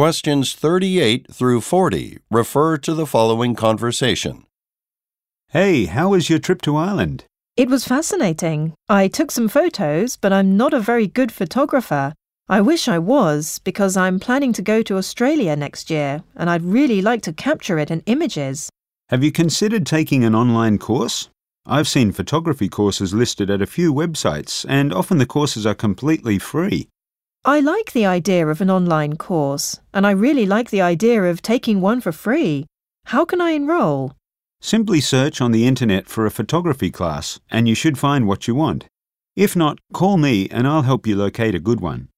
Questions 38 through 40 refer to the following conversation. Hey, how was your trip to Ireland? It was fascinating. I took some photos, but I'm not a very good photographer. I wish I was, because I'm planning to go to Australia next year, and I'd really like to capture it in images. Have you considered taking an online course? I've seen photography courses listed at a few websites, and often the courses are completely free. I like the idea of an online course, and I really like the idea of taking one for free. How can I enroll? Simply search on the internet for a photography class, and you should find what you want. If not, call me and I'll help you locate a good one.